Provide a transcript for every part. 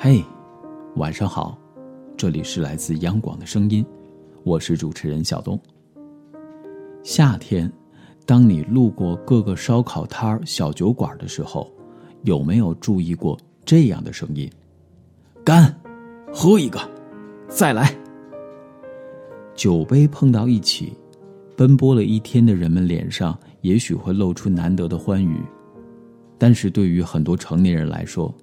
嘿，晚上好，这里是来自央广的声音，我是主持人小东。夏天，当你路过各个烧烤摊、小酒馆的时候，有没有注意过这样的声音？干，喝一个，再来。酒杯碰到一起，奔波了一天的人们脸上也许会露出难得的欢愉，但是对于很多成年人来说，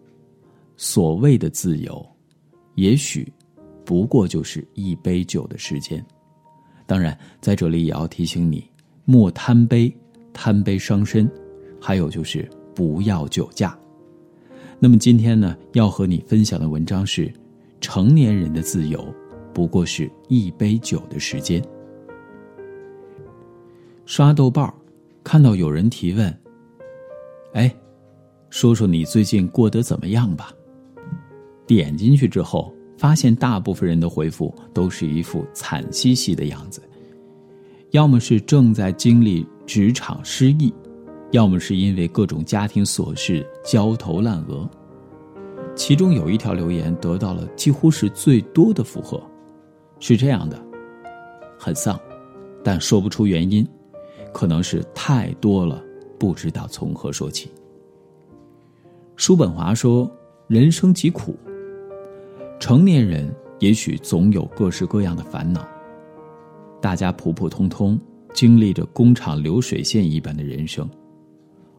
所谓的自由，也许不过就是一杯酒的时间。当然，在这里也要提醒你，莫贪杯，贪杯伤身。还有就是不要酒驾。那么今天呢，要和你分享的文章是：成年人的自由。不过是一杯酒的时间。刷豆瓣儿看到有人提问：“哎，说说你最近过得怎么样吧？”点进去之后，发现大部分人的回复都是一副惨兮兮的样子，要么是正在经历职场失意，要么是因为各种家庭琐事焦头烂额。其中有一条留言得到了几乎是最多的附和。是这样的，很丧，但说不出原因，可能是太多了，不知道从何说起。叔本华说：“人生极苦，成年人也许总有各式各样的烦恼。大家普普通通经历着工厂流水线一般的人生，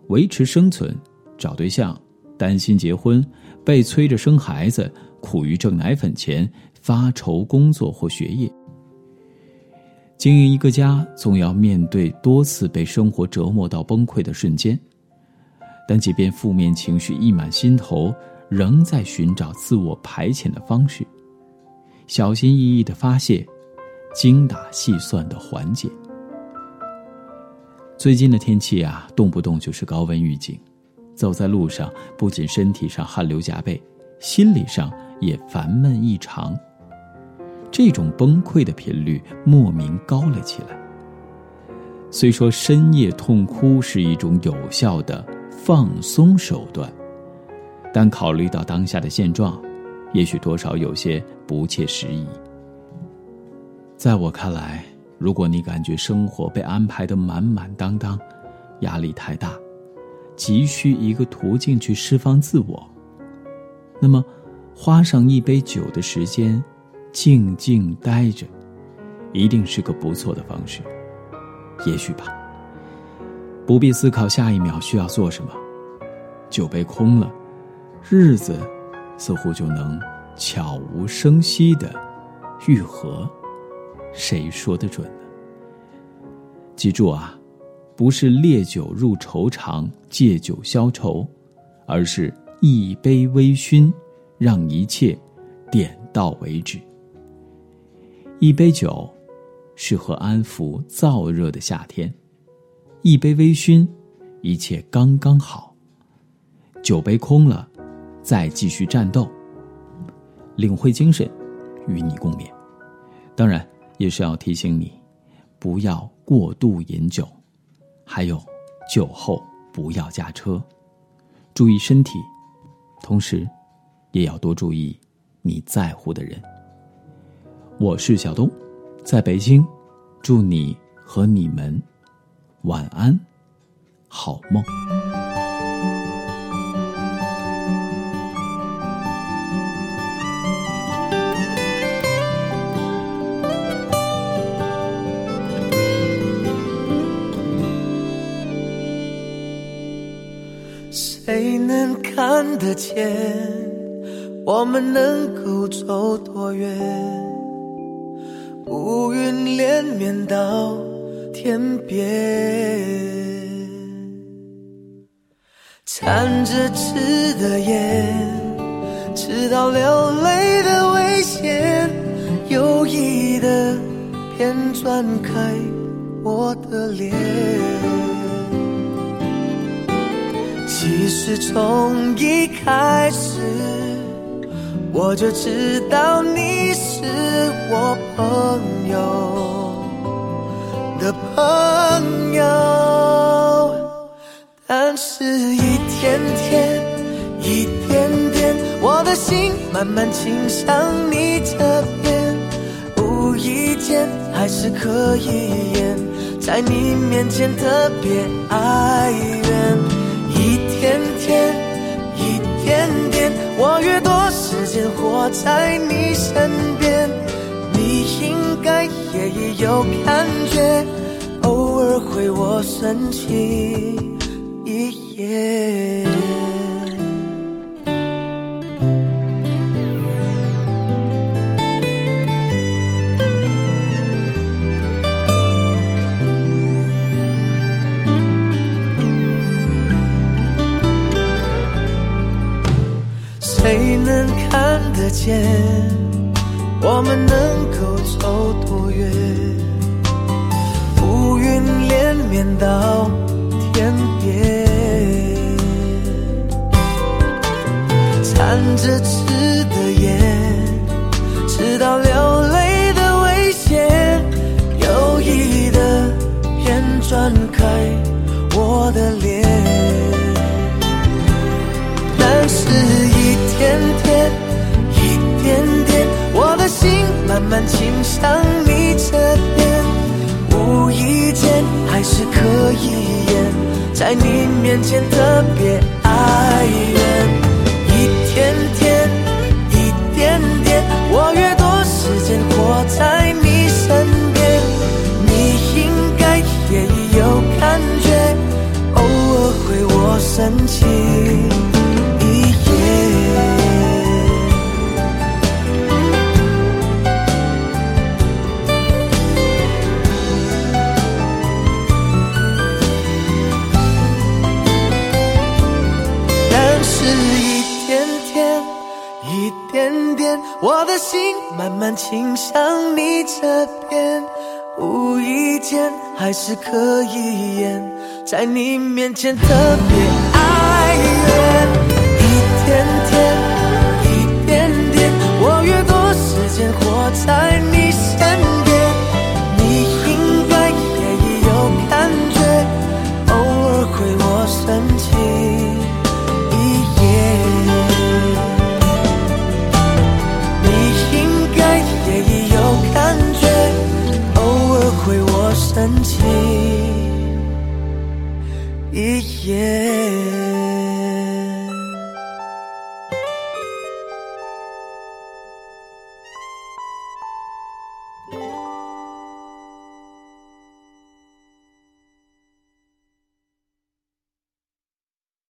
维持生存，找对象，担心结婚，被催着生孩子，苦于挣奶粉钱。”发愁工作或学业，经营一个家，总要面对多次被生活折磨到崩溃的瞬间。但即便负面情绪溢满心头，仍在寻找自我排遣的方式，小心翼翼的发泄，精打细算的缓解。最近的天气啊，动不动就是高温预警，走在路上，不仅身体上汗流浃背，心理上也烦闷异常。这种崩溃的频率莫名高了起来。虽说深夜痛哭是一种有效的放松手段，但考虑到当下的现状，也许多少有些不切实际。在我看来，如果你感觉生活被安排的满满当当，压力太大，急需一个途径去释放自我，那么花上一杯酒的时间。静静待着，一定是个不错的方式。也许吧。不必思考下一秒需要做什么，酒杯空了，日子似乎就能悄无声息的愈合。谁说的准呢？记住啊，不是烈酒入愁肠，借酒消愁，而是一杯微醺，让一切点到为止。一杯酒，适合安抚燥热的夏天；一杯微醺，一切刚刚好。酒杯空了，再继续战斗。领会精神，与你共勉。当然，也是要提醒你，不要过度饮酒，还有酒后不要驾车，注意身体，同时，也要多注意你在乎的人。我是小东，在北京，祝你和你们晚安，好梦。谁能看得见，我们能够走多远？乌云连绵到天边，缠着吃的烟，吃到流泪的危险，有意的偏转开我的脸。其实从一开始，我就知道你是我。朋友朋友，但是，一天天，一点点，我的心慢慢倾向你这边。无意间，还是可以演，在你面前特别哀怨。一天天，一点点，我越多时间活在你身边，你应该也有感觉，为我深情一眼。谁能看得见我们能够走多远？乌云连绵到天边，缠着痴的烟，直到流泪的危险，有意的偏转开我的脸。但是，一天天，一点点，我的心慢慢倾向在你面前特别哀怨。一天天，一点点，我越多时间活在你身边，你应该也有感觉，偶尔会我生气。一点点，我的心慢慢倾向你这边。无意间，还是可以演，在你面前特别